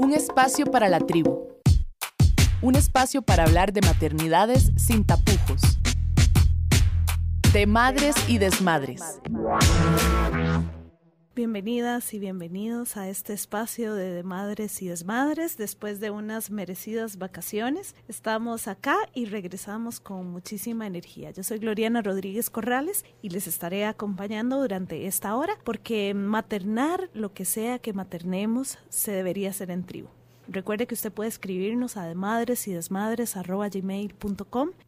Un espacio para la tribu. Un espacio para hablar de maternidades sin tapujos. De madres y desmadres. Bienvenidas y bienvenidos a este espacio de, Madres y Desmadres. Después de unas merecidas vacaciones, estamos acá y regresamos con muchísima energía. Yo soy Gloriana Rodríguez Corrales y les estaré acompañando durante esta hora porque maternar, lo que sea que maternemos, se debería hacer en tribu. Recuerde que usted puede escribirnos a madres y desmadres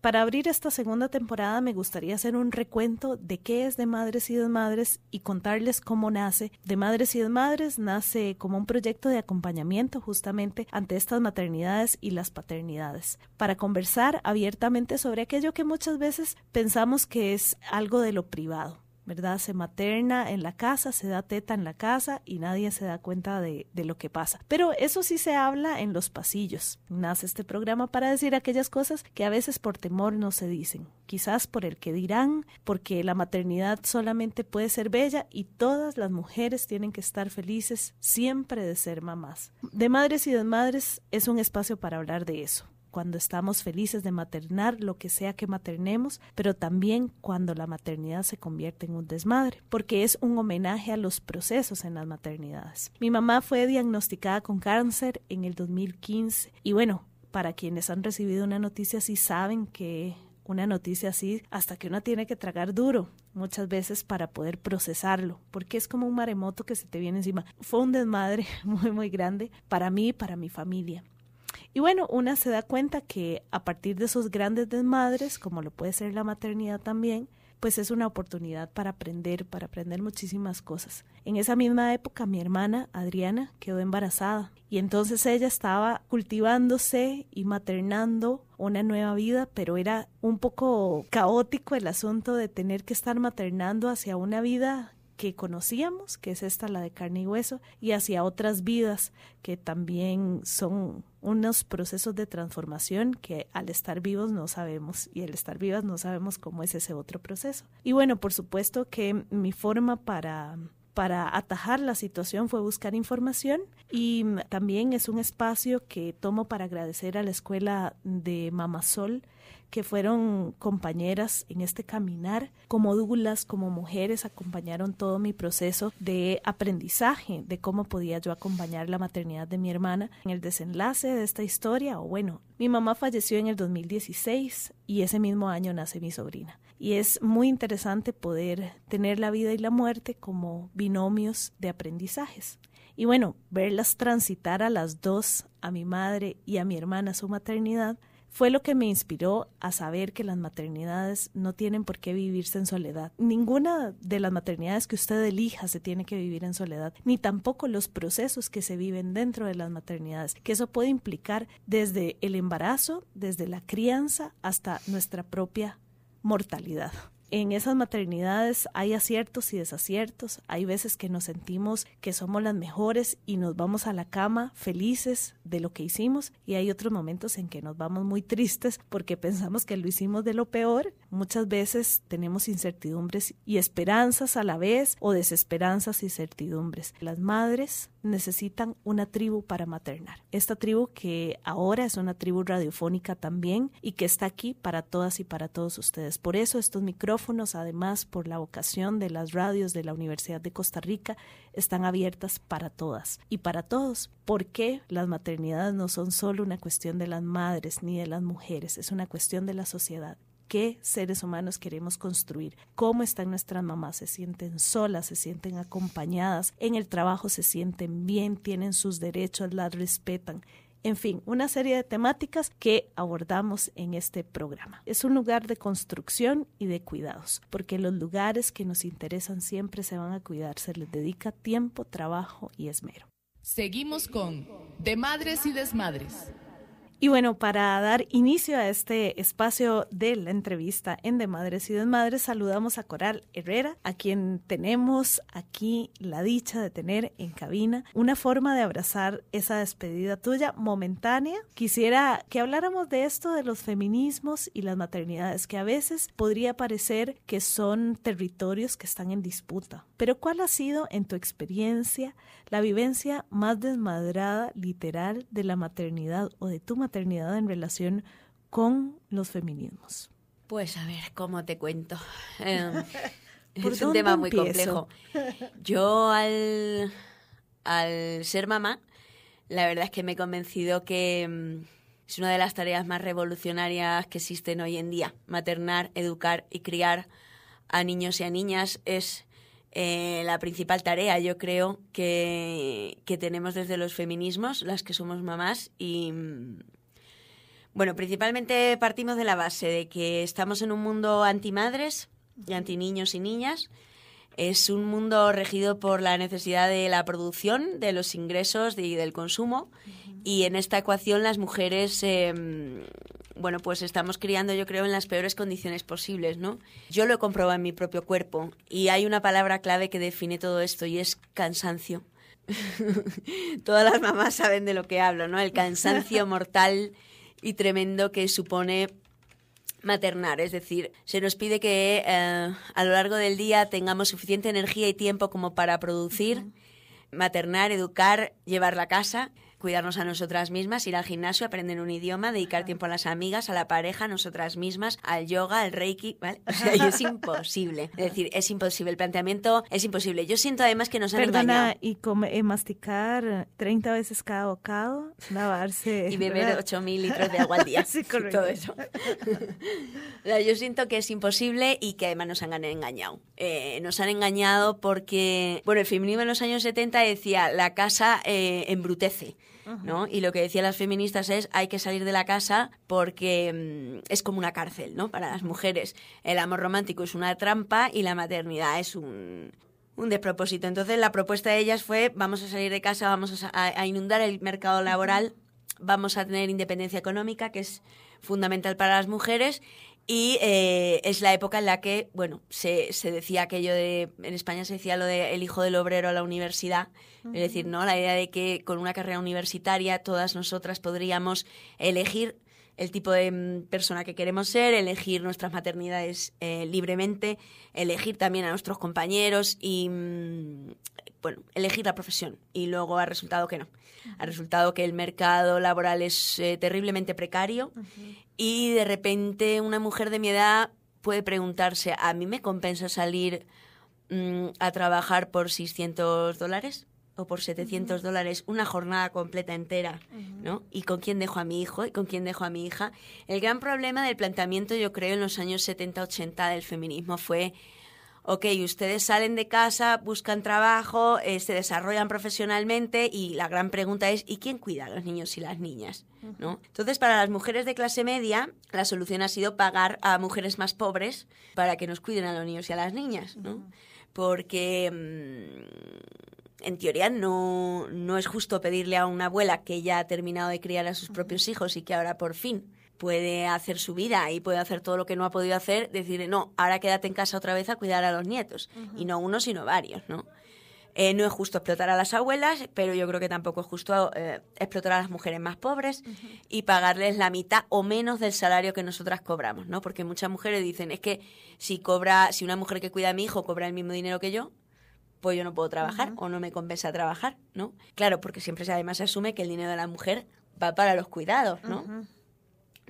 Para abrir esta segunda temporada me gustaría hacer un recuento de qué es de Madres y Desmadres y contarles cómo nace. De Madres y Desmadres nace como un proyecto de acompañamiento justamente ante estas maternidades y las paternidades, para conversar abiertamente sobre aquello que muchas veces pensamos que es algo de lo privado ¿verdad? Se materna en la casa, se da teta en la casa y nadie se da cuenta de, lo que pasa. Pero eso sí se habla en los pasillos. Nace este programa para decir aquellas cosas que a veces por temor no se dicen. Quizás por el que dirán, porque la maternidad solamente puede ser bella y todas las mujeres tienen que estar felices siempre de ser mamás. De Madres y Desmadres es un espacio para hablar de eso cuando estamos felices de maternar lo que sea que maternemos, pero también cuando la maternidad se convierte en un desmadre, porque es un homenaje a los procesos en las maternidades. Mi mamá fue diagnosticada con cáncer en el 2015 y bueno, para quienes han recibido una noticia así saben que una noticia así hasta que uno tiene que tragar duro muchas veces para poder procesarlo, porque es como un maremoto que se te viene encima. Fue un desmadre muy, muy grande para mí y para mi familia. Y bueno, una se da cuenta que a partir de esos grandes desmadres, como lo puede ser la maternidad también, pues es una oportunidad para aprender, para aprender muchísimas cosas. En esa misma época mi hermana Adriana quedó embarazada y entonces ella estaba cultivándose y maternando una nueva vida, pero era un poco caótico el asunto de tener que estar maternando hacia una vida que conocíamos, que es esta la de carne y hueso, y hacia otras vidas que también son unos procesos de transformación que al estar vivos no sabemos y al estar vivas no sabemos cómo es ese otro proceso. Y bueno, por supuesto que mi forma para para atajar la situación fue buscar información y también es un espacio que tomo para agradecer a la escuela de Mamasol que fueron compañeras en este caminar, como dulas, como mujeres, acompañaron todo mi proceso de aprendizaje de cómo podía yo acompañar la maternidad de mi hermana en el desenlace de esta historia. O bueno, mi mamá falleció en el 2016 y ese mismo año nace mi sobrina. Y es muy interesante poder tener la vida y la muerte como binomios de aprendizajes. Y bueno, verlas transitar a las dos, a mi madre y a mi hermana su maternidad, fue lo que me inspiró a saber que las maternidades no tienen por qué vivirse en soledad. Ninguna de las maternidades que usted elija se tiene que vivir en soledad, ni tampoco los procesos que se viven dentro de las maternidades, que eso puede implicar desde el embarazo, desde la crianza, hasta nuestra propia mortalidad en esas maternidades hay aciertos y desaciertos. Hay veces que nos sentimos que somos las mejores y nos vamos a la cama felices de lo que hicimos y hay otros momentos en que nos vamos muy tristes porque pensamos que lo hicimos de lo peor. Muchas veces tenemos incertidumbres y esperanzas a la vez o desesperanzas y certidumbres. Las madres necesitan una tribu para maternar. Esta tribu que ahora es una tribu radiofónica también y que está aquí para todas y para todos ustedes. Por eso estos micrófonos, además por la vocación de las radios de la Universidad de Costa Rica, están abiertas para todas y para todos. Porque las maternidades no son solo una cuestión de las madres ni de las mujeres, es una cuestión de la sociedad. Qué seres humanos queremos construir, cómo están nuestras mamás, se sienten solas, se sienten acompañadas, en el trabajo se sienten bien, tienen sus derechos, las respetan. En fin, una serie de temáticas que abordamos en este programa. Es un lugar de construcción y de cuidados, porque los lugares que nos interesan siempre se van a cuidar, se les dedica tiempo, trabajo y esmero. Seguimos con De Madres y Desmadres. Y bueno, para dar inicio a este espacio de la entrevista en De Madres y Desmadres, saludamos a Coral Herrera, a quien tenemos aquí la dicha de tener en cabina. Una forma de abrazar esa despedida tuya momentánea. Quisiera que habláramos de esto, de los feminismos y las maternidades, que a veces podría parecer que son territorios que están en disputa. Pero ¿cuál ha sido, en tu experiencia, la vivencia más desmadrada, literal, de la maternidad o de tu maternidad en relación con los feminismos? Pues a ver, ¿cómo te cuento? Em, es un tema muy complejo. Yo al, al ser mamá, la verdad es que me he convencido que em, es una de las tareas más revolucionarias que existen hoy en día. Maternar, educar y criar a niños y a niñas es eh, la principal tarea, yo creo, que, que, tenemos desde los feminismos, las que somos mamás. Y bueno, principalmente partimos de la base de que estamos en un mundo antimadres y anti niños y niñas. Es un mundo regido por la necesidad de la producción, de los ingresos y del consumo. Y en esta ecuación las mujeres em, bueno, pues estamos criando, yo creo, en las peores condiciones posibles, ¿no? Yo lo he comprobado en mi propio cuerpo y hay una palabra clave que define todo esto y es cansancio. Todas las mamás saben de lo que hablo, ¿no? El cansancio mortal y tremendo que supone maternar, es decir, se nos pide que eh, a lo largo del día tengamos suficiente energía y tiempo como para producir, maternar, educar, llevar la casa cuidarnos a nosotras mismas, ir al gimnasio, aprender un idioma, dedicar tiempo a las amigas, a la pareja, a nosotras mismas, al yoga, al reiki, ¿vale? O sea, es imposible. Es decir, es imposible. El planteamiento es imposible. Yo siento además que nos han Perdona, y eh, masticar 30 veces cada bocado, lavarse... Y beber 8.000 litros de agua al día. sí, correcto. Todo eso. Yo siento que es imposible y que además nos han engañado. Eh, nos han engañado porque, bueno, el feminismo en los años 70 decía, la casa eh, embrutece. ¿No? Y lo que decían las feministas es hay que salir de la casa porque mm, es como una cárcel, ¿no? Para las mujeres. El amor romántico es una trampa y la maternidad es un, un despropósito. Entonces la propuesta de ellas fue vamos a salir de casa, vamos a, inundar el mercado laboral, vamos a tener independencia económica, que es fundamental para las mujeres, y eh, es la época en la que, bueno, se, se, decía aquello de, en España se decía lo de el hijo del obrero a la universidad, es decir, ¿no? La idea de que con una carrera universitaria todas nosotras podríamos elegir el tipo de mm, persona que queremos ser, elegir nuestras maternidades eh, libremente, elegir también a nuestros compañeros y, mm, bueno, elegir la profesión. Y luego ha resultado que no. Ha resultado que el mercado laboral es eh, terriblemente precario y de repente una mujer de mi edad puede preguntarse, ¿a mí me compensa salir mm, a trabajar por 600 dólares? o por 700 dólares una jornada completa entera, ¿no? ¿Y con quién dejo a mi hijo y con quién dejo a mi hija? El gran problema del planteamiento, yo creo, en los años 70-80 del feminismo fue ok, ustedes salen de casa, buscan trabajo, eh, se desarrollan profesionalmente y la gran pregunta es, ¿y quién cuida a los niños y las niñas? ¿No? Entonces, para las mujeres de clase media, la solución ha sido pagar a mujeres más pobres para que nos cuiden a los niños y a las niñas, ¿no? Porque... Mm, en teoría no, no es justo pedirle a una abuela que ya ha terminado de criar a sus propios hijos y que ahora por fin puede hacer su vida y puede hacer todo lo que no ha podido hacer, decirle, no, ahora quédate en casa otra vez a cuidar a los nietos. Y no uno, sino varios, ¿no? Eh, no es justo explotar a las abuelas, pero yo creo que tampoco es justo eh, explotar a las mujeres más pobres y pagarles la mitad o menos del salario que nosotras cobramos, ¿no? Porque muchas mujeres dicen, es que si cobra, si una mujer que cuida a mi hijo cobra el mismo dinero que yo, pues yo no puedo trabajar o no me compensa trabajar, ¿no? Claro, porque siempre además se asume que el dinero de la mujer va para los cuidados, ¿no?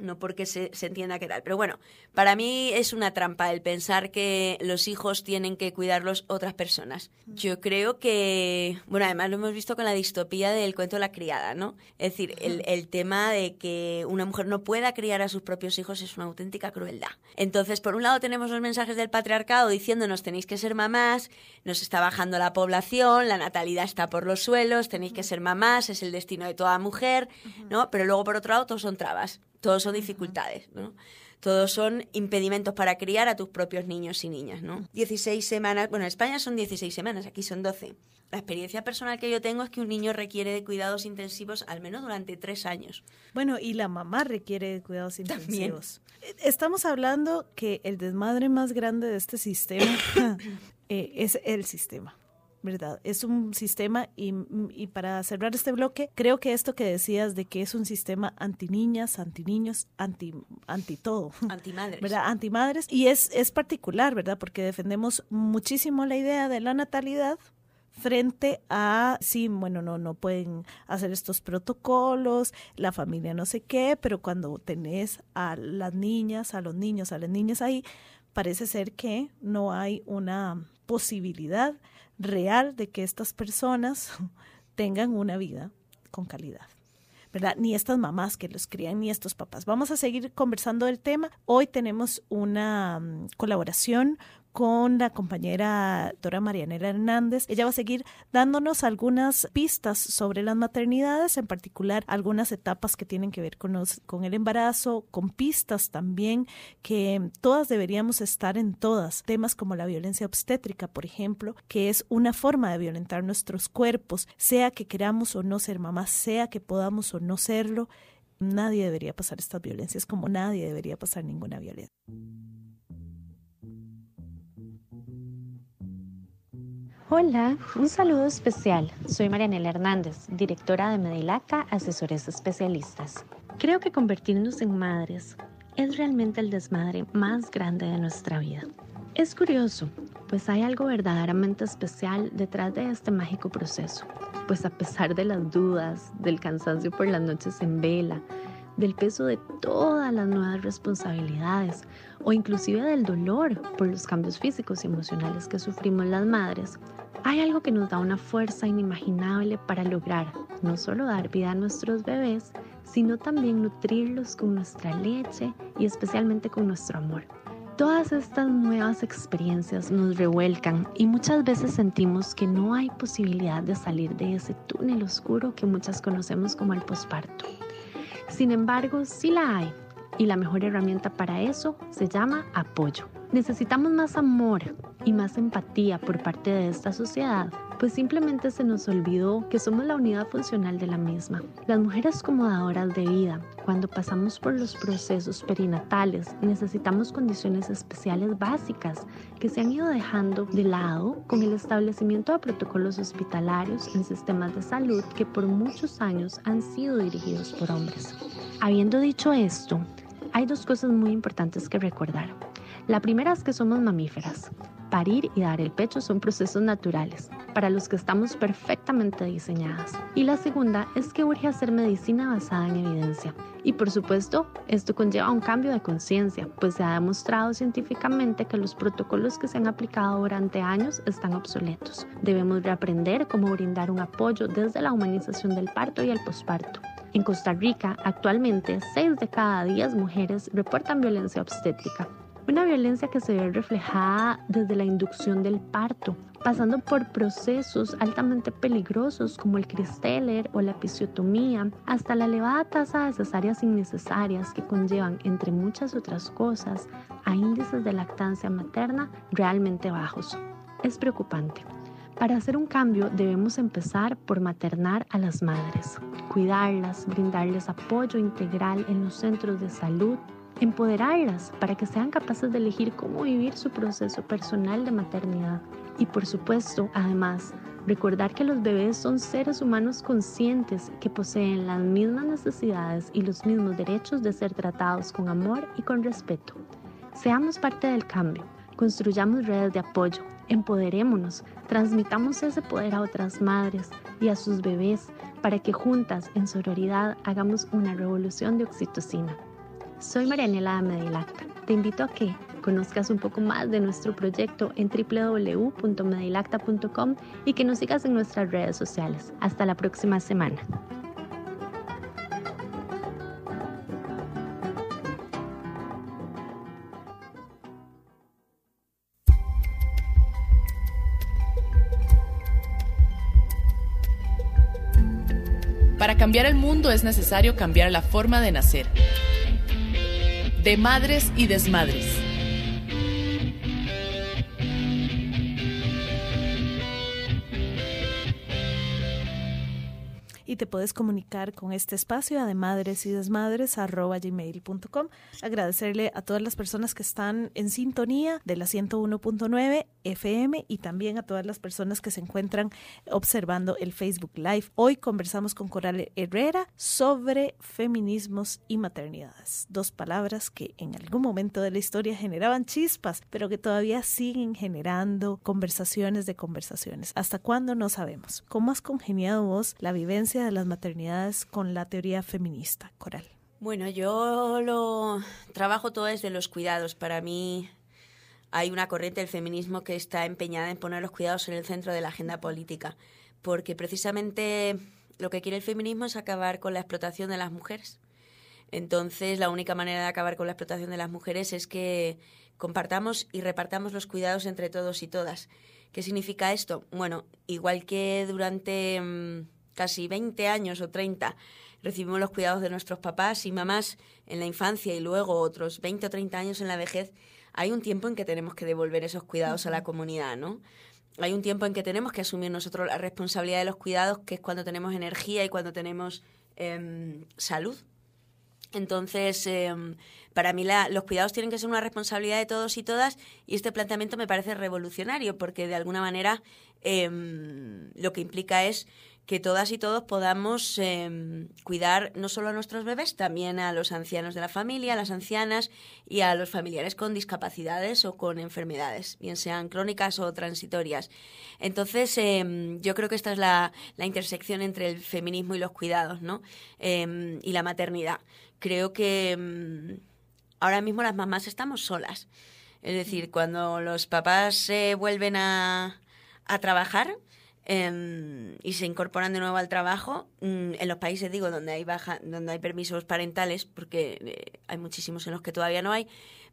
No porque se, se, entienda qué tal. Pero bueno, para mí es una trampa el pensar que los hijos tienen que cuidarlos otras personas. Yo creo que, bueno, además lo hemos visto con la distopía del cuento de la criada, ¿no? Es decir, el, el tema de que una mujer no pueda criar a sus propios hijos es una auténtica crueldad. Entonces, por un lado tenemos los mensajes del patriarcado diciéndonos tenéis que ser mamás, nos está bajando la población, la natalidad está por los suelos, tenéis que ser mamás, es el destino de toda mujer, ¿no? Pero luego por otro lado todos son trabas todos son dificultades, ¿no? Todos son impedimentos para criar a tus propios niños y niñas, ¿no? 16 semanas, bueno, en España son 16 semanas, aquí son 12. La experiencia personal que yo tengo es que un niño requiere de cuidados intensivos al menos durante tres años. Bueno, y la mamá requiere de cuidados intensivos. Estamos hablando que el desmadre más grande de este sistema eh, es el sistema. ¿Verdad? Es un sistema y, y, para cerrar este bloque, creo que esto que decías de que es un sistema anti niñas, anti niños, anti, anti todo. Anti madres. ¿Verdad? Anti madres. Y es, es particular, ¿verdad? Porque defendemos muchísimo la idea de la natalidad, frente a, sí, bueno, no, no pueden hacer estos protocolos, la familia no sé qué, pero cuando tenés a las niñas, a los niños, a las niñas ahí, parece ser que no hay una posibilidad real de que estas personas tengan una vida con calidad. ¿verdad? Ni estas mamás que los crían, ni estos papás. Vamos a seguir conversando del tema. Hoy tenemos una mm, colaboración con la compañera Dora Marianela Hernández. Ella va a seguir dándonos algunas pistas sobre las maternidades, en particular algunas etapas que tienen que ver con, el embarazo, con pistas también que todas deberíamos estar en todas. Temas como la violencia obstétrica, por ejemplo, que es una forma de violentar nuestros cuerpos, sea que queramos o no ser mamás, sea que podamos o no serlo. Nadie debería pasar estas violencias como nadie debería pasar ninguna violencia. Hola, un saludo especial. Soy Marianela Hernández, directora de Medilaca Asesores Especialistas. Creo que convertirnos en madres es realmente el desmadre más grande de nuestra vida. Es curioso, pues hay algo verdaderamente especial detrás de este mágico proceso, pues a pesar de las dudas, del cansancio por las noches en vela, del peso de todas las nuevas responsabilidades o inclusive del dolor por los cambios físicos y emocionales que sufrimos las madres, hay algo que nos da una fuerza inimaginable para lograr no solo dar vida a nuestros bebés, sino también nutrirlos con nuestra leche y especialmente con nuestro amor. Todas estas nuevas experiencias nos revuelcan y muchas veces sentimos que no hay posibilidad de salir de ese túnel oscuro que muchas conocemos como el posparto. Sin embargo, sí la hay y la mejor herramienta para eso se llama apoyo. Necesitamos más amor y más empatía por parte de esta sociedad, pues simplemente se nos olvidó que somos la unidad funcional de la misma. Las mujeres como dadoras de vida, cuando pasamos por los procesos perinatales, necesitamos condiciones especiales básicas que se han ido dejando de lado con el establecimiento de protocolos hospitalarios en sistemas de salud que por muchos años han sido dirigidos por hombres. Habiendo dicho esto, hay dos cosas muy importantes que recordar. La primera es que somos mamíferas. Parir y dar el pecho son procesos naturales, para los que estamos perfectamente diseñadas. Y la segunda es que urge hacer medicina basada en evidencia. Y por supuesto, esto conlleva un cambio de conciencia, pues se ha demostrado científicamente que los protocolos que se han aplicado durante años están obsoletos. Debemos reaprender cómo brindar un apoyo desde la humanización del parto y el posparto. En Costa Rica, actualmente, 6 de cada 10 mujeres reportan violencia obstétrica, una violencia que se ve reflejada desde la inducción del parto, pasando por procesos altamente peligrosos como el cristeller o la episiotomía, hasta la elevada tasa de cesáreas innecesarias que conllevan, entre muchas otras cosas, a índices de lactancia materna realmente bajos. Es preocupante. Para hacer un cambio debemos empezar por maternar a las madres, cuidarlas, brindarles apoyo integral en los centros de salud, empoderarlas para que sean capaces de elegir cómo vivir su proceso personal de maternidad. Y por supuesto, además, recordar que los bebés son seres humanos conscientes que poseen las mismas necesidades y los mismos derechos de ser tratados con amor y con respeto. Seamos parte del cambio, construyamos redes de apoyo, empoderémonos, transmitamos ese poder a otras madres y a sus bebés para que juntas en sororidad hagamos una revolución de oxitocina. Soy Marianela Medilacta. Te invito a que conozcas un poco más de nuestro proyecto en www.medilacta.com y que nos sigas en nuestras redes sociales. Hasta la próxima semana. Para cambiar el mundo es necesario cambiar la forma de nacer. de madres y desmadres. Te puedes comunicar con este espacio de madres y. Agradecerle a todas las personas que están en sintonía de la 101.9 FM y también a todas las personas que se encuentran observando el Facebook Live. Hoy conversamos con Coral Herrera sobre feminismos y maternidades. Dos palabras que en algún momento de la historia generaban chispas, pero que todavía siguen generando conversaciones de conversaciones. ¿Hasta cuándo? No sabemos. ¿Cómo has congeniado vos la vivencia de las maternidades con la teoría feminista, Coral? Bueno, yo lo trabajo todo desde los cuidados. Para mí hay una corriente del feminismo que está empeñada en poner los cuidados en el centro de la agenda política, porque precisamente lo que quiere el feminismo es acabar con la explotación de las mujeres. Entonces, la única manera de acabar con la explotación de las mujeres es que compartamos y repartamos los cuidados entre todos y todas. ¿Qué significa esto? Bueno, igual que durante mm, casi 20 años o 30 recibimos los cuidados de nuestros papás y mamás en la infancia y luego otros 20 o 30 años en la vejez, hay un tiempo en que tenemos que devolver esos cuidados a la comunidad, ¿no? Hay un tiempo en que tenemos que asumir nosotros la responsabilidad de los cuidados, que es cuando tenemos energía y cuando tenemos em, salud. Entonces, em, para mí los cuidados tienen que ser una responsabilidad de todos y todas y este planteamiento me parece revolucionario porque de alguna manera em, lo que implica es que todas y todos podamos em, cuidar no solo a nuestros bebés, también a los ancianos de la familia, a las ancianas y a los familiares con discapacidades o con enfermedades, bien sean crónicas o transitorias. Entonces, em, yo creo que esta es la, intersección entre el feminismo y los cuidados, ¿no? Em, y la maternidad. Creo que ahora mismo las mamás estamos solas. Es decir, cuando los papás se vuelven a, a trabajar, Em, y se incorporan de nuevo al trabajo mm, en los países digo donde hay baja donde hay permisos parentales porque eh, hay muchísimos en los que todavía no hay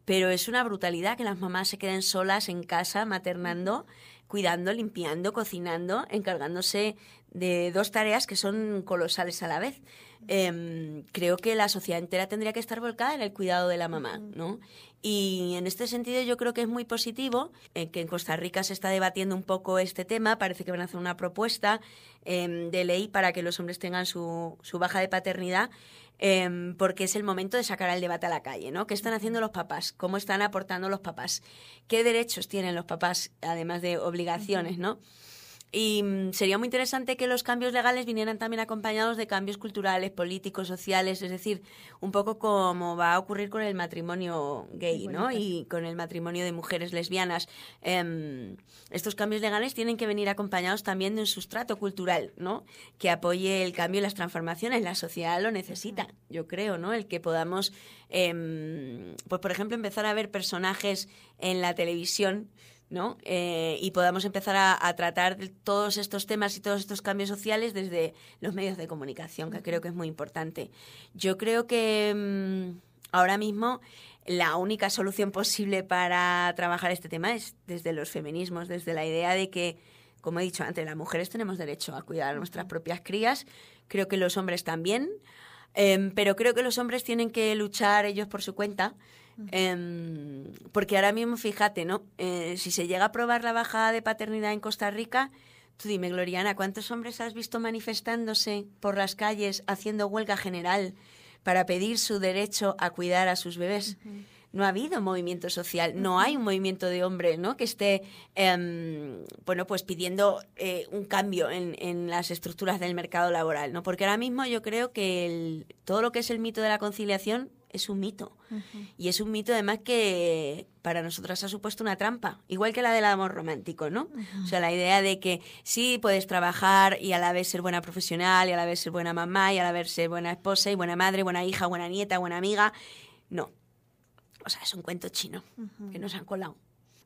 pero es una brutalidad que las mamás se queden solas en casa maternando cuidando limpiando cocinando encargándose de dos tareas que son colosales a la vez. Em, creo que la sociedad entera tendría que estar volcada en el cuidado de la mamá no y en este sentido yo creo que es muy positivo eh, que en Costa Rica se está debatiendo un poco este tema. Parece que van a hacer una propuesta em, de ley para que los hombres tengan su, su baja de paternidad. Em, porque es el momento de sacar el debate a la calle, ¿no? ¿Qué están haciendo los papás? ¿Cómo están aportando los papás? ¿Qué derechos tienen los papás, además de obligaciones, ¿no? Y mm, sería muy interesante que los cambios legales vinieran también acompañados de cambios culturales, políticos, sociales, es decir, un poco como va a ocurrir con el matrimonio gay, ¿no? Y con el matrimonio de mujeres lesbianas. Em, estos cambios legales tienen que venir acompañados también de un sustrato cultural, ¿no? Que apoye el cambio y las transformaciones. La sociedad lo necesita, yo creo, ¿no? El que podamos, em, pues por ejemplo, empezar a ver personajes en la televisión ¿no? Eh, y podamos empezar a, tratar todos estos temas y todos estos cambios sociales desde los medios de comunicación, que creo que es muy importante. Yo creo que mm, ahora mismo la única solución posible para trabajar este tema es desde los feminismos, desde la idea de que, como he dicho antes, las mujeres tenemos derecho a cuidar a nuestras propias crías, creo que los hombres también, em, pero creo que los hombres tienen que luchar ellos por su cuenta Em, porque ahora mismo, fíjate, ¿no? Eh, si se llega a probar la bajada de paternidad en Costa Rica, tú dime, Gloriana, ¿cuántos hombres has visto manifestándose por las calles haciendo huelga general para pedir su derecho a cuidar a sus bebés? no ha habido movimiento social, no hay un movimiento de hombres ¿no? que esté em, bueno, pues pidiendo eh, un cambio en, en, las estructuras del mercado laboral, ¿no? porque ahora mismo yo creo que el, todo lo que es el mito de la conciliación es un mito. Y es un mito además que para nosotras ha supuesto una trampa, igual que la del amor romántico, ¿no? O sea, la idea de que sí puedes trabajar y a la vez ser buena profesional y a la vez ser buena mamá y a la vez ser buena esposa y buena madre, buena hija, buena nieta, buena amiga. No. O sea, es un cuento chino que nos han colado.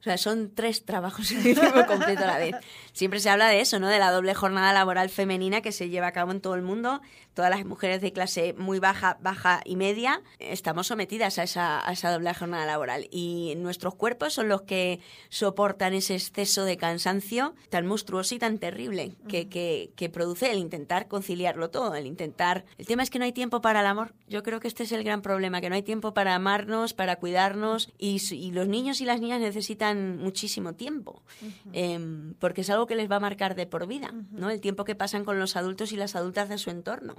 O sea, son tres trabajos en tiempo completo a la vez. Siempre se habla de eso, ¿no? De la doble jornada laboral femenina que se lleva a cabo en todo el mundo. Todas las mujeres de clase muy baja, baja y media estamos sometidas a esa, a esa doble jornada laboral. Y nuestros cuerpos son los que soportan ese exceso de cansancio tan monstruoso y tan terrible que, que, que produce el intentar conciliarlo todo, el intentar... El tema es que no hay tiempo para el amor. Yo creo que este es el gran problema, que no hay tiempo para amarnos, para cuidarnos y, y los niños y las niñas necesitan muchísimo tiempo, em, porque es algo que les va a marcar de por vida, ¿no? El tiempo que pasan con los adultos y las adultas de su entorno.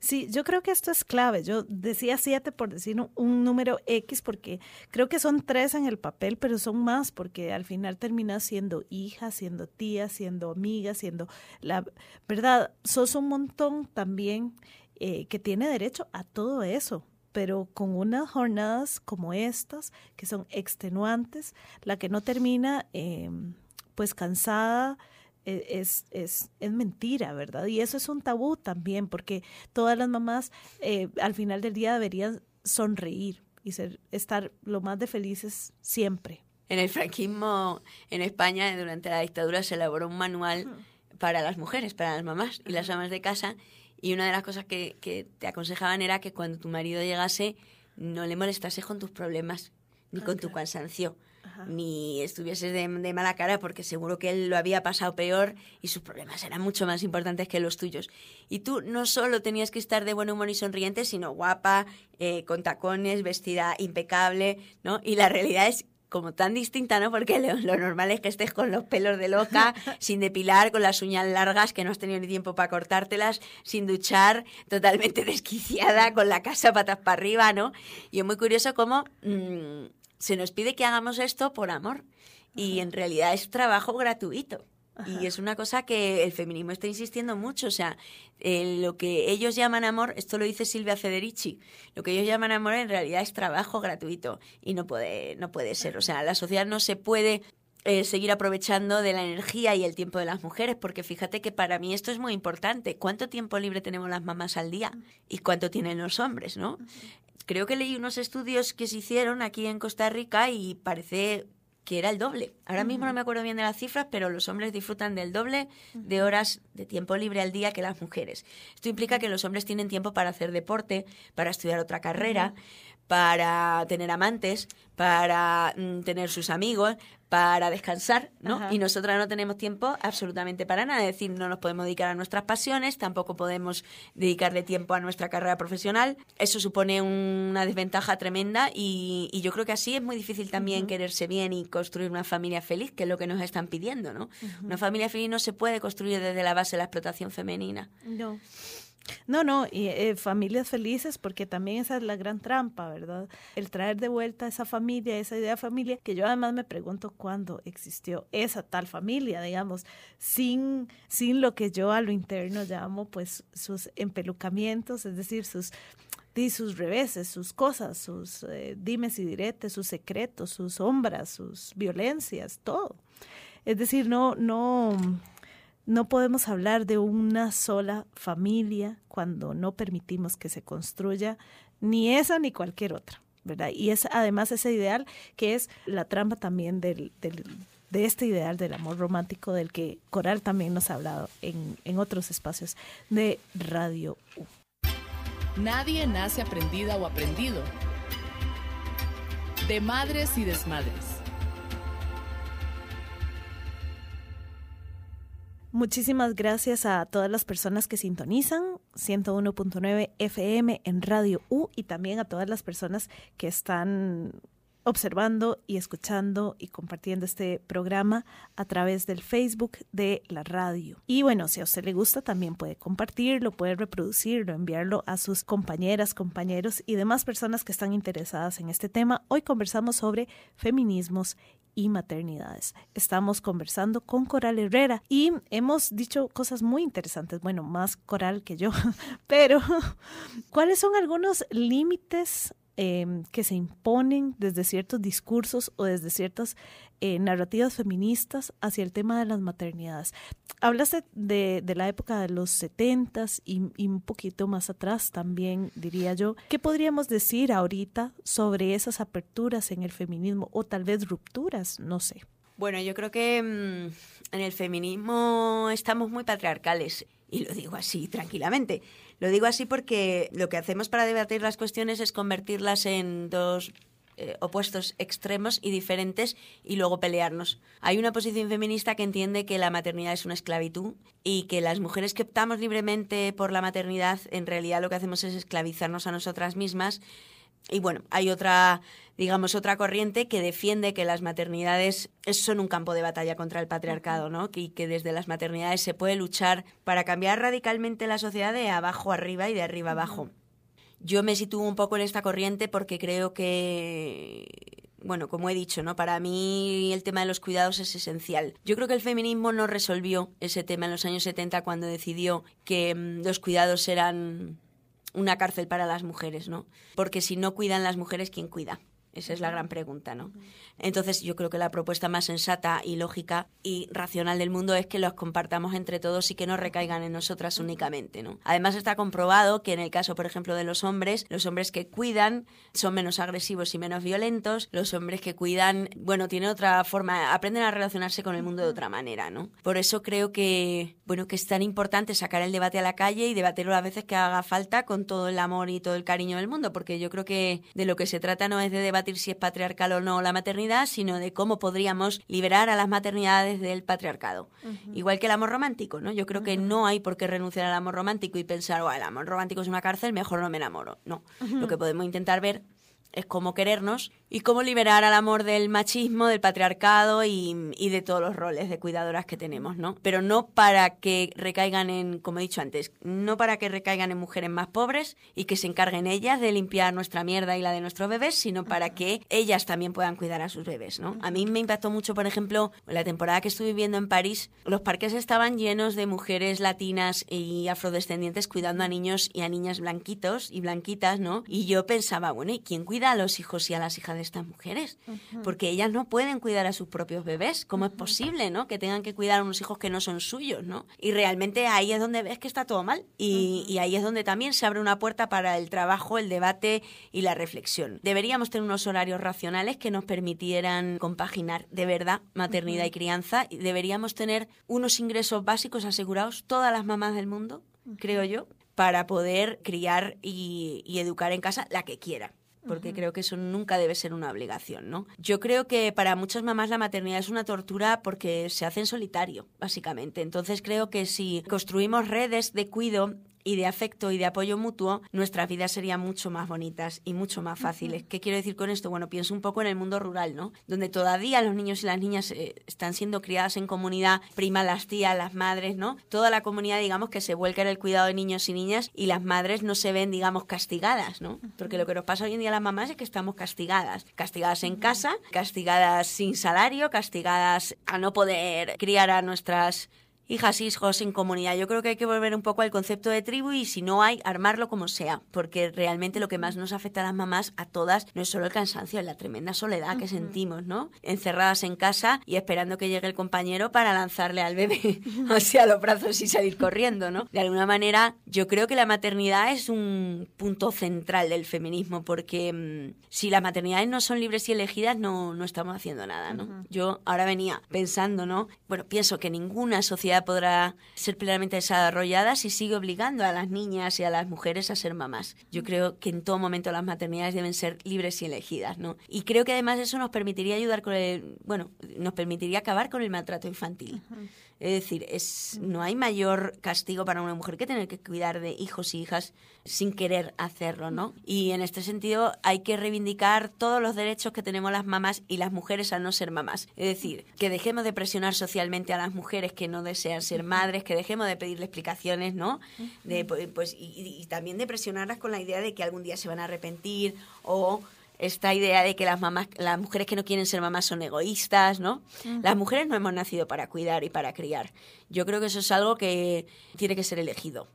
Sí, yo creo que esto es clave. Yo decía siete por decir un, número X porque creo que son tres en el papel, pero son más porque al final terminas siendo hija, siendo tía, siendo amiga, siendo la verdad. Sos un montón también eh, que tiene derecho a todo eso pero con unas jornadas como estas, que son extenuantes, la que no termina em, pues cansada, e, es, es, es, mentira, ¿verdad? Y eso es un tabú también, porque todas las mamás eh, al final del día deberían sonreír y ser, estar lo más de felices siempre. En el franquismo en España, durante la dictadura, se elaboró un manual para las mujeres, para las mamás y las amas de casa, y una de las cosas que, que te aconsejaban era que cuando tu marido llegase no le molestase con tus problemas ni con tu cansancio, ni estuvieses de, de, mala cara porque seguro que él lo había pasado peor y sus problemas eran mucho más importantes que los tuyos. Y tú no solo tenías que estar de buen humor y sonriente, sino guapa, eh, con tacones, vestida impecable, ¿no? Y la realidad es como tan distinta, ¿no? Porque lo, normal es que estés con los pelos de loca, sin depilar, con las uñas largas, que no has tenido ni tiempo para cortártelas, sin duchar, totalmente desquiciada, con la casa patas para arriba, ¿no? Y es muy curioso cómo mm, se nos pide que hagamos esto por amor. Y en realidad es trabajo gratuito. Y es una cosa que el feminismo está insistiendo mucho. O sea, eh, lo que ellos llaman amor, esto lo dice Silvia Federici, lo que ellos llaman amor en realidad es trabajo gratuito y no puede, no puede ser. O sea, la sociedad no se puede eh, seguir aprovechando de la energía y el tiempo de las mujeres, porque fíjate que para mí esto es muy importante. ¿Cuánto tiempo libre tenemos las mamás al día? ¿Y cuánto tienen los hombres, no? Creo que leí unos estudios que se hicieron aquí en Costa Rica y parece que era el doble. Ahora mismo no me acuerdo bien de las cifras, pero los hombres disfrutan del doble de horas de tiempo libre al día que las mujeres. Esto implica que los hombres tienen tiempo para hacer deporte, para estudiar otra carrera, para tener amantes, para mm, tener sus amigos, para descansar, ¿no? Y nosotras no tenemos tiempo absolutamente para nada. Es decir, no nos podemos dedicar a nuestras pasiones, tampoco podemos dedicarle tiempo a nuestra carrera profesional. Eso supone una desventaja tremenda y, yo creo que así es muy difícil también quererse bien y construir una familia feliz, que es lo que nos están pidiendo, ¿no? Una familia feliz no se puede construir desde la base de la explotación femenina. No. No, no, y eh, familias felices, porque también esa es la gran trampa, ¿verdad? El traer de vuelta esa familia, esa idea de familia, que yo además me pregunto cuándo existió esa tal familia, digamos, sin, sin lo que yo a lo interno llamo pues sus empelucamientos, es decir, sus sus reveses, sus cosas, sus eh, dimes y diretes, sus secretos, sus sombras, sus violencias, todo. Es decir, no, no, no podemos hablar de una sola familia cuando no permitimos que se construya ni esa ni cualquier otra, ¿verdad? Y es además ese ideal que es la trampa también de este ideal del amor romántico del que Coral también nos ha hablado en, en otros espacios de Radio U. Nadie nace aprendida o aprendido. De madres y desmadres. Muchísimas gracias a todas las personas que sintonizan 101.9 FM en Radio U y también a todas las personas que están observando y escuchando y compartiendo este programa a través del Facebook de la radio. Y bueno, si a usted le gusta, también puede compartirlo, puede reproducirlo, enviarlo a sus compañeras, compañeros y demás personas que están interesadas en este tema. Hoy conversamos sobre feminismos y maternidades. Estamos conversando con Coral Herrera y hemos dicho cosas muy interesantes, bueno, más Coral que yo, pero ¿cuáles son algunos límites em, que se imponen desde ciertos discursos o desde ciertas eh, narrativas feministas hacia el tema de las maternidades. Hablaste de, la época de los setentas y, y un poquito más atrás también, diría yo. ¿Qué podríamos decir ahorita sobre esas aperturas en el feminismo o tal vez rupturas? No sé. Bueno, yo creo que mm, en el feminismo estamos muy patriarcales y lo digo así tranquilamente. Lo digo así porque lo que hacemos para debatir las cuestiones es convertirlas en dos eh, opuestos extremos y diferentes y luego pelearnos. Hay una posición feminista que entiende que la maternidad es una esclavitud y que las mujeres que optamos libremente por la maternidad en realidad lo que hacemos es esclavizarnos a nosotras mismas y bueno, hay otra, digamos, otra corriente que defiende que las maternidades son un campo de batalla contra el patriarcado, ¿no? Y que desde las maternidades se puede luchar para cambiar radicalmente la sociedad de abajo arriba y de arriba abajo. Yo me sitúo un poco en esta corriente porque creo que bueno, como he dicho, ¿no? Para mí el tema de los cuidados es esencial. Yo creo que el feminismo no resolvió ese tema en los años 70 cuando decidió que mm, los cuidados eran una cárcel para las mujeres, ¿no? Porque si no cuidan las mujeres, ¿quién cuida? Esa es la gran pregunta, ¿no? Entonces, yo creo que la propuesta más sensata y lógica y racional del mundo es que los compartamos entre todos y que no recaigan en nosotras únicamente, ¿no? Además, está comprobado que en el caso, por ejemplo, de los hombres, los hombres que cuidan son menos agresivos y menos violentos, los hombres que cuidan, bueno, tienen otra forma, aprenden a relacionarse con el mundo de otra manera, ¿no? Por eso creo que, bueno, que es tan importante sacar el debate a la calle y debatirlo las veces que haga falta con todo el amor y todo el cariño del mundo, porque yo creo que de lo que se trata no es de debatir si es patriarcal o no la maternidad, sino de cómo podríamos liberar a las maternidades del patriarcado. Igual que el amor romántico, ¿no? Yo creo que no hay por qué renunciar al amor romántico y pensar, oh, el amor romántico es una cárcel, mejor no me enamoro. No. Lo que podemos intentar ver es cómo querernos y cómo liberar al amor del machismo, del patriarcado y, de todos los roles de cuidadoras que tenemos, ¿no? Pero no para que recaigan en, como he dicho antes, no para que recaigan en mujeres más pobres y que se encarguen ellas de limpiar nuestra mierda y la de nuestros bebés, sino para que ellas también puedan cuidar a sus bebés, ¿no? A mí me impactó mucho, por ejemplo, la temporada que estuve viviendo en París, los parques estaban llenos de mujeres latinas y afrodescendientes cuidando a niños y a niñas blanquitos y blanquitas, ¿no? Y yo pensaba, bueno, ¿y quién cuida a los hijos y a las hijas de estas mujeres? Porque ellas no pueden cuidar a sus propios bebés. ¿Cómo es posible, no? Que tengan que cuidar a unos hijos que no son suyos, ¿no? Y realmente ahí es donde ves que está todo mal. Y, y ahí es donde también se abre una puerta para el trabajo, el debate y la reflexión. Deberíamos tener unos horarios racionales que nos permitieran compaginar de verdad maternidad y crianza. Y deberíamos tener unos ingresos básicos asegurados todas las mamás del mundo, creo yo, para poder criar y, y educar en casa la que quiera porque creo que eso nunca debe ser una obligación, ¿no? Yo creo que para muchas mamás la maternidad es una tortura porque se hace en solitario, básicamente. Entonces creo que si construimos redes de cuido y de afecto y de apoyo mutuo, nuestras vidas serían mucho más bonitas y mucho más fáciles. ¿Qué quiero decir con esto? Bueno, pienso un poco en el mundo rural, ¿no? Donde todavía los niños y las niñas eh, están siendo criadas en comunidad, prima las tías, las madres, ¿no? Toda la comunidad, digamos, que se vuelca en el cuidado de niños y niñas y las madres no se ven, digamos, castigadas, ¿no? Porque lo que nos pasa hoy en día a las mamás es que estamos castigadas. Castigadas en casa, castigadas sin salario, castigadas a no poder criar a nuestras hijas, hijos en comunidad. Yo creo que hay que volver un poco al concepto de tribu y si no hay, armarlo como sea, porque realmente lo que más nos afecta a las mamás, a todas, no es solo el cansancio, es la tremenda soledad que sentimos, ¿no? Encerradas en casa y esperando que llegue el compañero para lanzarle al bebé hacia los brazos y salir corriendo, ¿no? De alguna manera, yo creo que la maternidad es un punto central del feminismo, porque mm, si las maternidades no son libres y elegidas, no, no estamos haciendo nada, ¿no? Yo ahora venía pensando, ¿no? Bueno, pienso que ninguna sociedad podrá ser plenamente desarrollada si sigue obligando a las niñas y a las mujeres a ser mamás. Yo creo que en todo momento las maternidades deben ser libres y elegidas, ¿no? Y creo que además eso nos permitiría ayudar con el, bueno, nos permitiría acabar con el maltrato infantil. Es decir, es, no hay mayor castigo para una mujer que tener que cuidar de hijos y hijas sin querer hacerlo, ¿no? Y en este sentido hay que reivindicar todos los derechos que tenemos las mamás y las mujeres a no ser mamás. Es decir, que dejemos de presionar socialmente a las mujeres que no desean ser madres, que dejemos de pedirle explicaciones, ¿no? De, pues, y, y también de presionarlas con la idea de que algún día se van a arrepentir o esta idea de que las mamás, las mujeres que no quieren ser mamás son egoístas, ¿no? Las mujeres no hemos nacido para cuidar y para criar. Yo creo que eso es algo que tiene que ser elegido.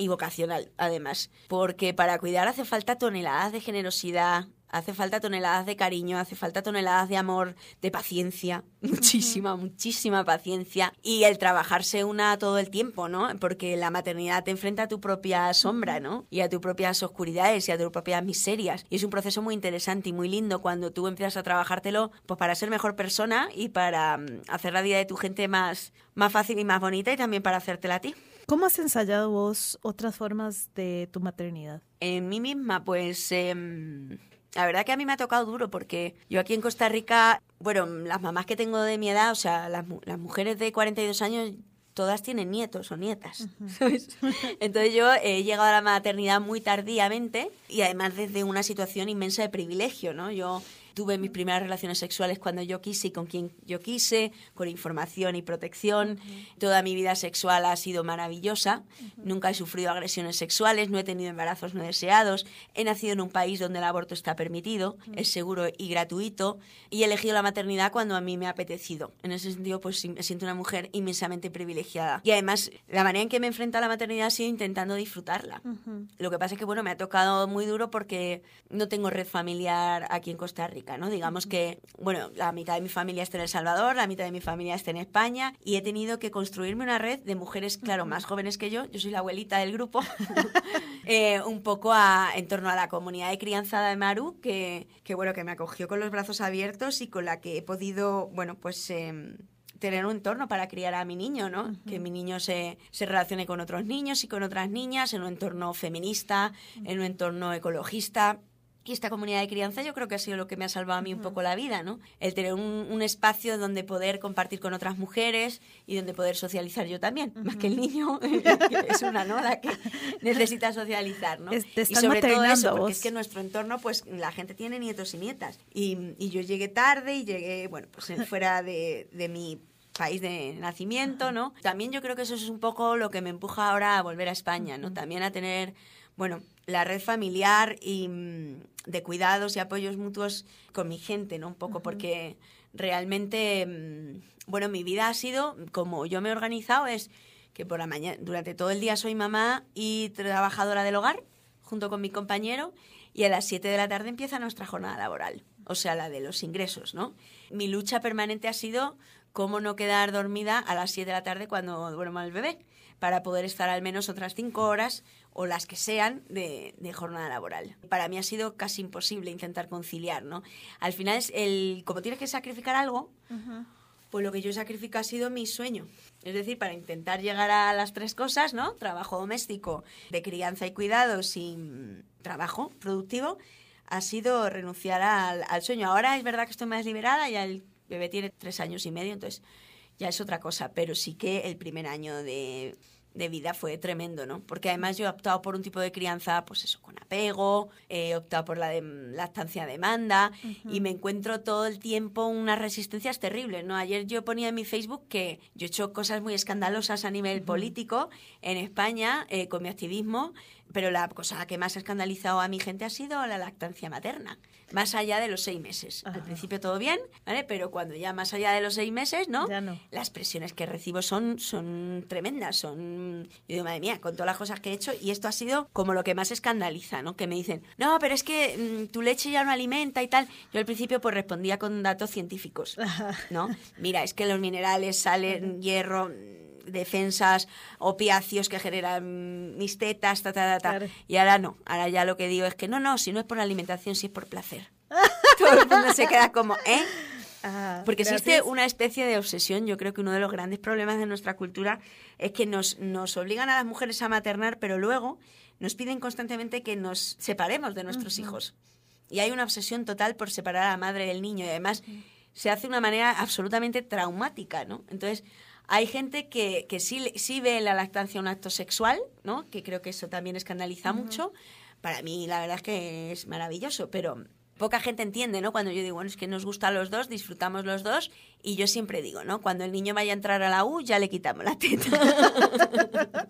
y vocacional, además. Porque para cuidar hace falta toneladas de generosidad, Hace falta toneladas de cariño, hace falta toneladas de amor, de paciencia, muchísima, muchísima paciencia. Y el trabajarse una todo el tiempo, ¿no? Porque la maternidad te enfrenta a tu propia sombra, ¿no? Y a tus propias oscuridades y a tus propias miserias. Y es un proceso muy interesante y muy lindo cuando tú empiezas a trabajártelo pues para ser mejor persona y para mm, hacer la vida de tu gente más, más fácil y más bonita y también para hacértela a ti. ¿Cómo has ensayado vos otras formas de tu maternidad? En mí misma, pues... Em, la verdad que a mí me ha tocado duro porque yo aquí en Costa Rica, bueno, las mamás que tengo de mi edad, o sea, las, las mujeres de 42 años todas tienen nietos o nietas. Entonces yo he llegado a la maternidad muy tardíamente y además desde una situación inmensa de privilegio, ¿no? Yo tuve mis primeras relaciones sexuales cuando yo quise y con quien yo quise, con información y protección. Toda mi vida sexual ha sido maravillosa. Nunca he sufrido agresiones sexuales, no he tenido embarazos no deseados. He nacido en un país donde el aborto está permitido, es seguro y gratuito. Y he elegido la maternidad cuando a mí me ha apetecido. En ese sentido, pues me siento una mujer inmensamente privilegiada. Y además, la manera en que me enfrento a la maternidad ha sido intentando disfrutarla. Lo que pasa es que, bueno, me ha tocado muy duro porque no tengo red familiar aquí en Costa Rica. ¿No? Digamos que, bueno, la mitad de mi familia está en El Salvador, la mitad de mi familia está en España y he tenido que construirme una red de mujeres, claro, más jóvenes que yo, yo soy la abuelita del grupo, eh, un poco en torno a la comunidad de crianza de Maru, que, que, bueno, que me acogió con los brazos abiertos y con la que he podido, bueno, pues... Em, tener un entorno para criar a mi niño, ¿no? Que mi niño se, se, relacione con otros niños y con otras niñas en un entorno feminista, en un entorno ecologista. Y esta comunidad de crianza yo creo que ha sido lo que me ha salvado a mí un poco la vida, ¿no? El tener un, espacio donde poder compartir con otras mujeres y donde poder socializar yo también, más que el niño, es una noda que necesita socializar, ¿no? y sobre todo eso, porque es que en nuestro entorno, pues la gente tiene nietos y nietas. Y, y yo llegué tarde y llegué, bueno, pues fuera de, de mi país de nacimiento, ¿no? También yo creo que eso es un poco lo que me empuja ahora a volver a España, ¿no? También a tener, bueno, la red familiar y mm, de cuidados y apoyos mutuos con mi gente, ¿no? Un poco, porque realmente, mm, bueno, mi vida ha sido, como yo me he organizado, es que por la mañana, durante todo el día soy mamá y trabajadora del hogar, junto con mi compañero, y a las 7 de la tarde empieza nuestra jornada laboral, o sea, la de los ingresos, ¿no? Mi lucha permanente ha sido cómo no quedar dormida a las 7 de la tarde cuando duerma el bebé, para poder estar al menos otras 5 horas o las que sean de, jornada laboral. Para mí ha sido casi imposible intentar conciliar, ¿no? Al final, es el, como tienes que sacrificar algo, pues lo que yo sacrifico ha sido mi sueño. Es decir, para intentar llegar a las tres cosas, ¿no? Trabajo doméstico, de crianza y cuidado sin trabajo productivo, ha sido renunciar al, al sueño. Ahora es verdad que estoy más liberada, ya el bebé tiene tres años y medio, entonces ya es otra cosa, pero sí que el primer año de de vida fue tremendo, ¿no? Porque además yo he optado por un tipo de crianza, pues eso, con apego, he optado por la de lactancia demanda y me encuentro todo el tiempo unas resistencias terribles, ¿no? Ayer yo ponía en mi Facebook que yo he hecho cosas muy escandalosas a nivel político en España eh, con mi activismo, pero la cosa que más ha escandalizado a mi gente ha sido la lactancia materna más allá de los seis meses. Al principio todo bien, ¿vale? Pero cuando ya más allá de los seis meses, ¿no? Las presiones que recibo son, son tremendas, son... Yo digo, madre mía, con todas las cosas que he hecho, y esto ha sido como lo que más escandaliza, ¿no? Que me dicen, no, pero es que mm, tu leche ya no alimenta y tal. Yo al principio pues respondía con datos científicos, ¿no? Mira, es que los minerales, salen, hierro defensas, opiáceos que generan mis tetas, ta, ta, ta, Y ahora no, ahora ya lo que digo es que no, no, si no es por alimentación, si es por placer. Todo el mundo se queda como, ¿eh? Ah, Porque existe una especie de obsesión. Yo creo que uno de los grandes problemas de nuestra cultura es que nos, nos obligan a las mujeres a maternar, pero luego nos piden constantemente que nos separemos de nuestros hijos. Y hay una obsesión total por separar a la madre del niño y además se hace de una manera absolutamente traumática, ¿no? Entonces, hay gente que, que sí, sí ve la lactancia un acto sexual, ¿no? Que creo que eso también escandaliza mucho. Para mí, la verdad es que es maravilloso, pero poca gente entiende, ¿no? Cuando yo digo, bueno, es que nos gusta a los dos, disfrutamos los dos, y yo siempre digo, ¿no? Cuando el niño vaya a entrar a la U, ya le quitamos la teta.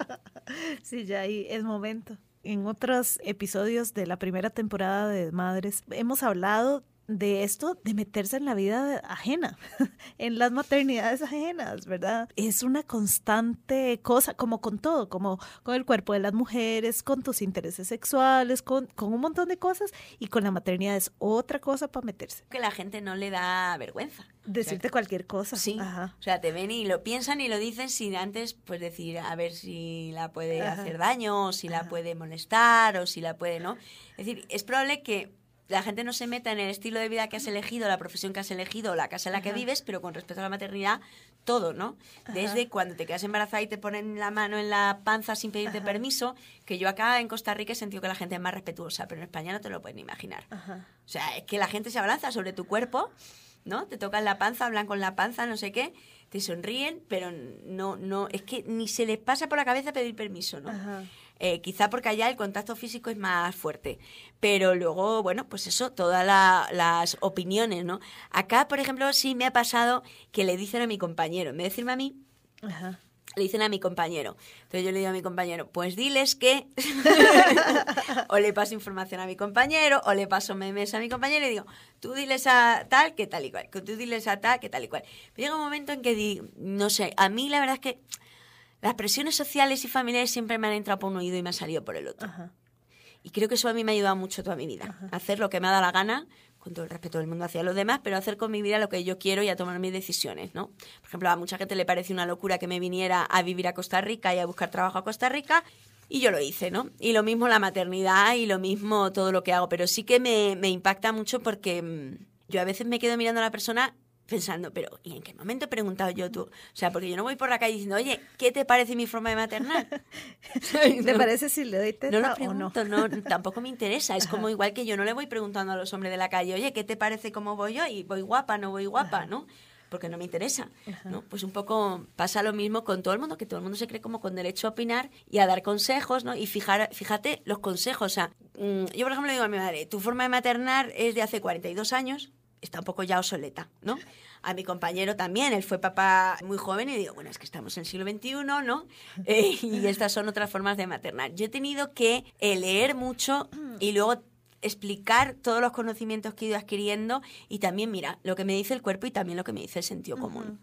sí, ya ahí es momento. En otros episodios de la primera temporada de Madres hemos hablado de esto de meterse en la vida ajena, en las maternidades ajenas, ¿verdad? Es una constante cosa, como con todo, como con el cuerpo de las mujeres, con tus intereses sexuales, con, con un montón de cosas, y con la maternidad es otra cosa para meterse. Que la gente no le da vergüenza. Decirte cualquier cosa. Sí. O sea, te ven y lo piensan y lo dicen sin antes pues decir a ver si la puede hacer daño, o si la puede molestar, o si la puede, ¿no? Es decir, es probable que la gente no se meta en el estilo de vida que has elegido, la profesión que has elegido, la casa en la que vives, pero con respecto a la maternidad, todo, ¿no? Desde cuando te quedas embarazada y te ponen la mano en la panza sin pedirte permiso, que yo acá en Costa Rica he sentido que la gente es más respetuosa, pero en España no te lo pueden imaginar. O sea, es que la gente se abalanza sobre tu cuerpo, ¿no? Te tocan la panza, hablan con la panza, no sé qué, te sonríen, pero no, no, es que ni se les pasa por la cabeza pedir permiso, ¿no? Eh, quizá porque allá el contacto físico es más fuerte. Pero luego, bueno, pues eso, todas las opiniones, ¿no? Acá, por ejemplo, sí me ha pasado que le dicen a mi compañero, de decirme a mí, le dicen a mi compañero. Entonces yo le digo a mi compañero, pues diles que... o le paso información a mi compañero, o le paso memes a mi compañero y digo, tú diles a tal que tal y cual, que tú diles a tal que tal y cual. Pero llega un momento en que digo, no sé, a mí la verdad es que las presiones sociales y familiares siempre me han entrado por un oído y me han salido por el otro. Y creo que eso a mí me ha ayudado mucho toda mi vida. Hacer lo que me ha dado la gana, con todo el respeto del mundo hacia los demás, pero hacer con mi vida lo que yo quiero y a tomar mis decisiones, ¿no? Por ejemplo, a mucha gente le parece una locura que me viniera a vivir a Costa Rica y a buscar trabajo a Costa Rica. Y yo lo hice, ¿no? Y lo mismo la maternidad y lo mismo todo lo que hago. Pero sí que me, me impacta mucho porque mm, yo a veces me quedo mirando a la persona pensando, pero ¿y en qué momento he preguntado yo tú? O sea, porque yo no voy por la calle diciendo, oye, ¿qué te parece mi forma de maternar? ¿Te parece si le doy teta no lo pregunto, no? tampoco me interesa. Es como igual que yo no le voy preguntando a los hombres de la calle, oye, ¿qué te parece cómo voy yo? Y voy guapa, no voy guapa, ¿no? Porque no me interesa, ¿no? Pues un poco pasa lo mismo con todo el mundo, que todo el mundo se cree como con derecho a opinar y a dar consejos, ¿no? Y fijar, fíjate los consejos, o sea, mm, yo por ejemplo digo a mi madre, tu forma de maternar es de hace 42 años, está un poco ya obsoleta, ¿no? A mi compañero también, él fue papá muy joven y digo, bueno, es que estamos en el siglo XXI, ¿no? Eh, y estas son otras formas de maternar. Yo he tenido que eh, leer mucho y luego explicar todos los conocimientos que he ido adquiriendo y también, mira, lo que me dice el cuerpo y también lo que me dice el sentido común.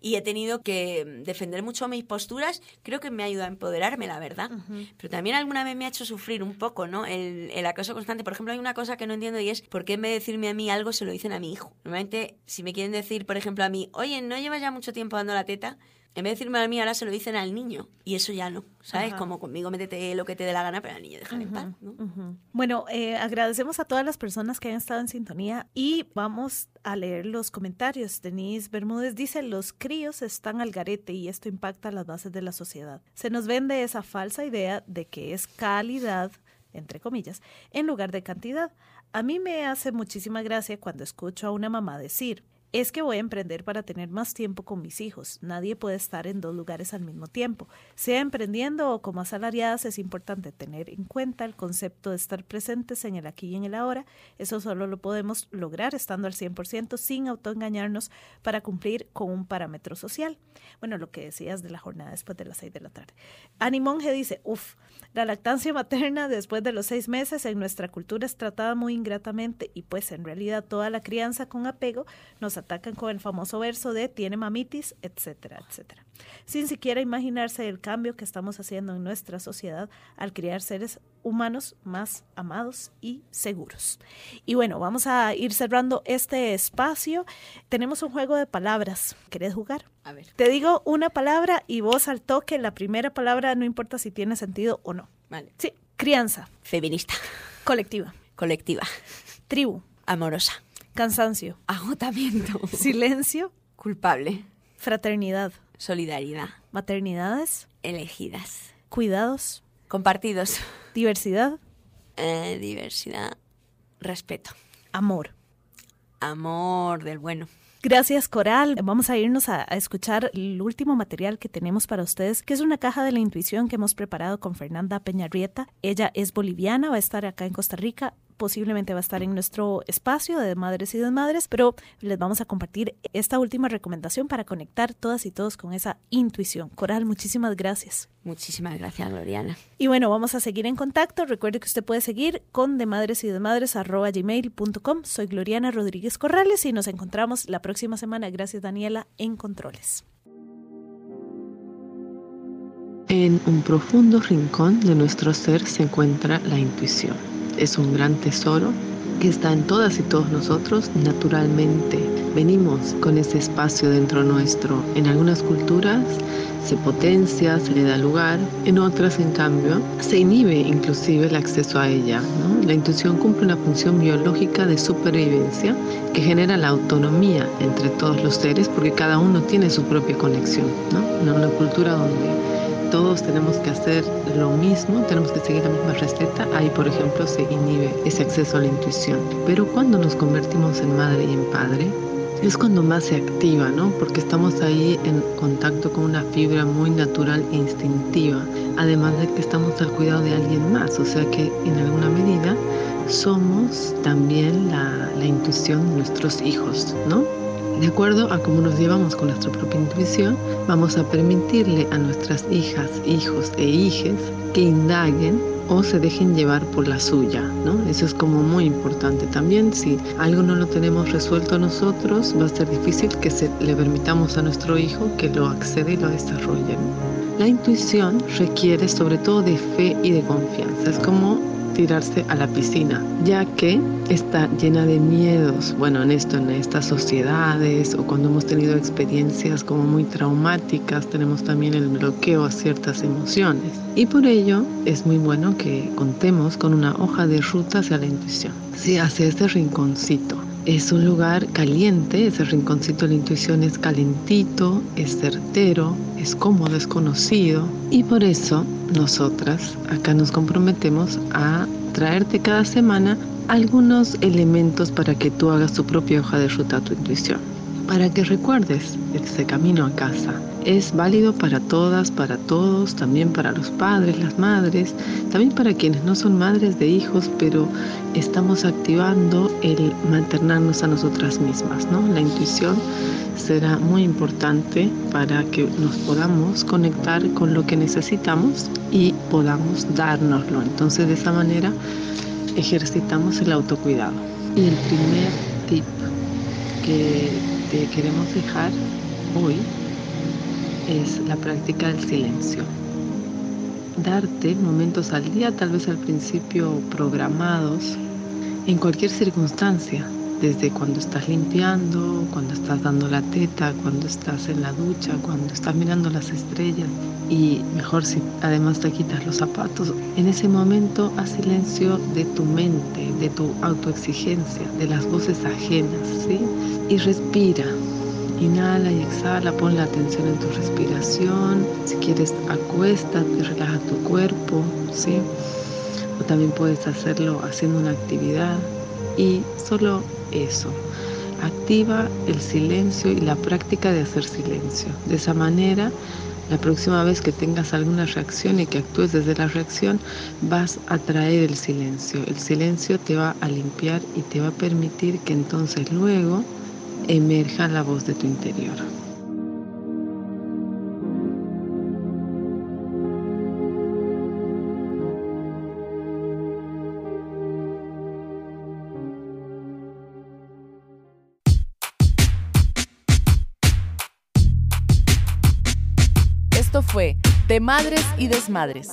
Y he tenido que mm, defender mucho mis posturas, creo que me ha ayudado a empoderarme, la verdad. Pero también alguna vez me ha hecho sufrir un poco, ¿no? El, el, acoso constante. Por ejemplo, hay una cosa que no entiendo y es por qué en vez de decirme a mí algo se lo dicen a mi hijo. Normalmente, si me quieren decir, por ejemplo, a mí, oye, ¿no llevas ya mucho tiempo dando la teta? En vez de decirme a mí, ahora se lo dicen al niño. Y eso ya no, ¿sabes? Como conmigo métete lo que te dé la gana, pero al niño déjale en paz, ¿no? Bueno, eh, agradecemos a todas las personas que han estado en sintonía y vamos a leer los comentarios. Denise Bermúdez dice, los críos están al garete y esto impacta las bases de la sociedad. Se nos vende esa falsa idea de que es calidad entre comillas, en lugar de cantidad. A mí me hace muchísima gracia cuando escucho a una mamá decir, es que voy a emprender para tener más tiempo con mis hijos. Nadie puede estar en dos lugares al mismo tiempo. Sea emprendiendo o como asalariadas, es importante tener en cuenta el concepto de estar presentes en el aquí y en el ahora. Eso solo lo podemos lograr estando al 100% sin autoengañarnos para cumplir con un parámetro social. Bueno, lo que decías de la jornada después de las seis de la tarde. Ani Monge dice, uff, la lactancia materna después de los seis meses en nuestra cultura es tratada muy ingratamente y pues en realidad toda la crianza con apego nos atacan con el famoso verso de tiene mamitis, etcétera, etcétera. Sin siquiera imaginarse el cambio que estamos haciendo en nuestra sociedad al criar seres humanos más amados y seguros. Y bueno, vamos a ir cerrando este espacio. Tenemos un juego de palabras. ¿Querés jugar? A ver. Te digo una palabra y vos al toque la primera palabra, no importa si tiene sentido o no. Vale. Sí. Crianza. Feminista. Colectiva. Colectiva. Tribu. Amorosa. Cansancio. Agotamiento. Silencio. Culpable. Fraternidad. Solidaridad. Maternidades. Elegidas. Cuidados. Compartidos. Diversidad. Eh, diversidad. Respeto. Amor. Amor del bueno. Gracias, Coral. Vamos a irnos a, escuchar el último material que tenemos para ustedes, que es una caja de la intuición que hemos preparado con Fernanda Peñarrieta. Ella es boliviana, va a estar acá en Costa Rica posiblemente va a estar en nuestro espacio de madres y desmadres, pero les vamos a compartir esta última recomendación para conectar todas y todos con esa intuición. Coral, muchísimas gracias. Muchísimas gracias, Gloriana. Y bueno, vamos a seguir en contacto. Recuerde que usted puede seguir con de madres y desmadres gmail.com. Soy Gloriana Rodríguez Corrales y nos encontramos la próxima semana. Gracias, Daniela, en Controles. En un profundo rincón de nuestro ser se encuentra la intuición. Es un gran tesoro que está en todas y todos nosotros naturalmente. Venimos con ese espacio dentro nuestro. En algunas culturas se potencia, se le da lugar, en otras en cambio se inhibe inclusive el acceso a ella. La intuición cumple una función biológica de supervivencia que genera la autonomía entre todos los seres porque cada uno tiene su propia conexión. En una cultura donde todos tenemos que hacer lo mismo, tenemos que seguir la misma receta, ahí por ejemplo se inhibe ese acceso a la intuición. Pero cuando nos convertimos en madre y en padre, es cuando más se activa, ¿no? Porque estamos ahí en contacto con una fibra muy natural e instintiva, además de que estamos al cuidado de alguien más, o sea que en alguna medida somos también la, la intuición de nuestros hijos, ¿no? De acuerdo a cómo nos llevamos con nuestra propia intuición, vamos a permitirle a nuestras hijas, hijos e hijes que indaguen o se dejen llevar por la suya, ¿no? Eso es como muy importante. También si algo no lo tenemos resuelto nosotros, va a ser difícil que se, le permitamos a nuestro hijo que lo acceda y lo desarrolle. La intuición requiere sobre todo de fe y de confianza. Es como tirarse a la piscina, ya que está llena de miedos. Bueno, en esto, en estas sociedades o cuando hemos tenido experiencias como muy traumáticas, tenemos también el bloqueo a ciertas emociones. Y por ello es muy bueno que contemos con una hoja de ruta hacia la intuición, sí, hacia ese rinconcito. Es un lugar caliente, ese rinconcito de la intuición es calentito, es certero, es cómodo, es conocido. Y por eso nosotras acá nos comprometemos a traerte cada semana algunos elementos para que tú hagas tu propia hoja de ruta a tu intuición, para que recuerdes ese camino a casa es válido para todas, para todos, también para los padres, las madres, también para quienes no son madres de hijos, pero estamos activando el maternarnos a nosotras mismas, ¿no? La intuición será muy importante para que nos podamos conectar con lo que necesitamos y podamos dárnoslo. Entonces, de esa manera ejercitamos el autocuidado. Y el primer tip que queremos dejar hoy es la práctica del silencio. Darte momentos al día, tal vez al principio programados, en cualquier circunstancia, desde cuando estás limpiando, cuando estás dando la teta, cuando estás en la ducha, cuando estás mirando las estrellas y mejor si además te quitas los zapatos, en ese momento haz silencio de tu mente, de tu autoexigencia, de las voces ajenas, ¿sí? Y respira, Inhala y exhala, pon la atención en tu respiración. Si quieres, acuéstate, relaja tu cuerpo, ¿sí? O también puedes hacerlo haciendo una actividad y solo eso. Activa el silencio y la práctica de hacer silencio. De esa manera, la próxima vez que tengas alguna reacción y que actúes desde la reacción, vas a traer el silencio. El silencio te va a limpiar y te va a permitir que entonces luego emerja la voz de tu interior. De Madres y Desmadres.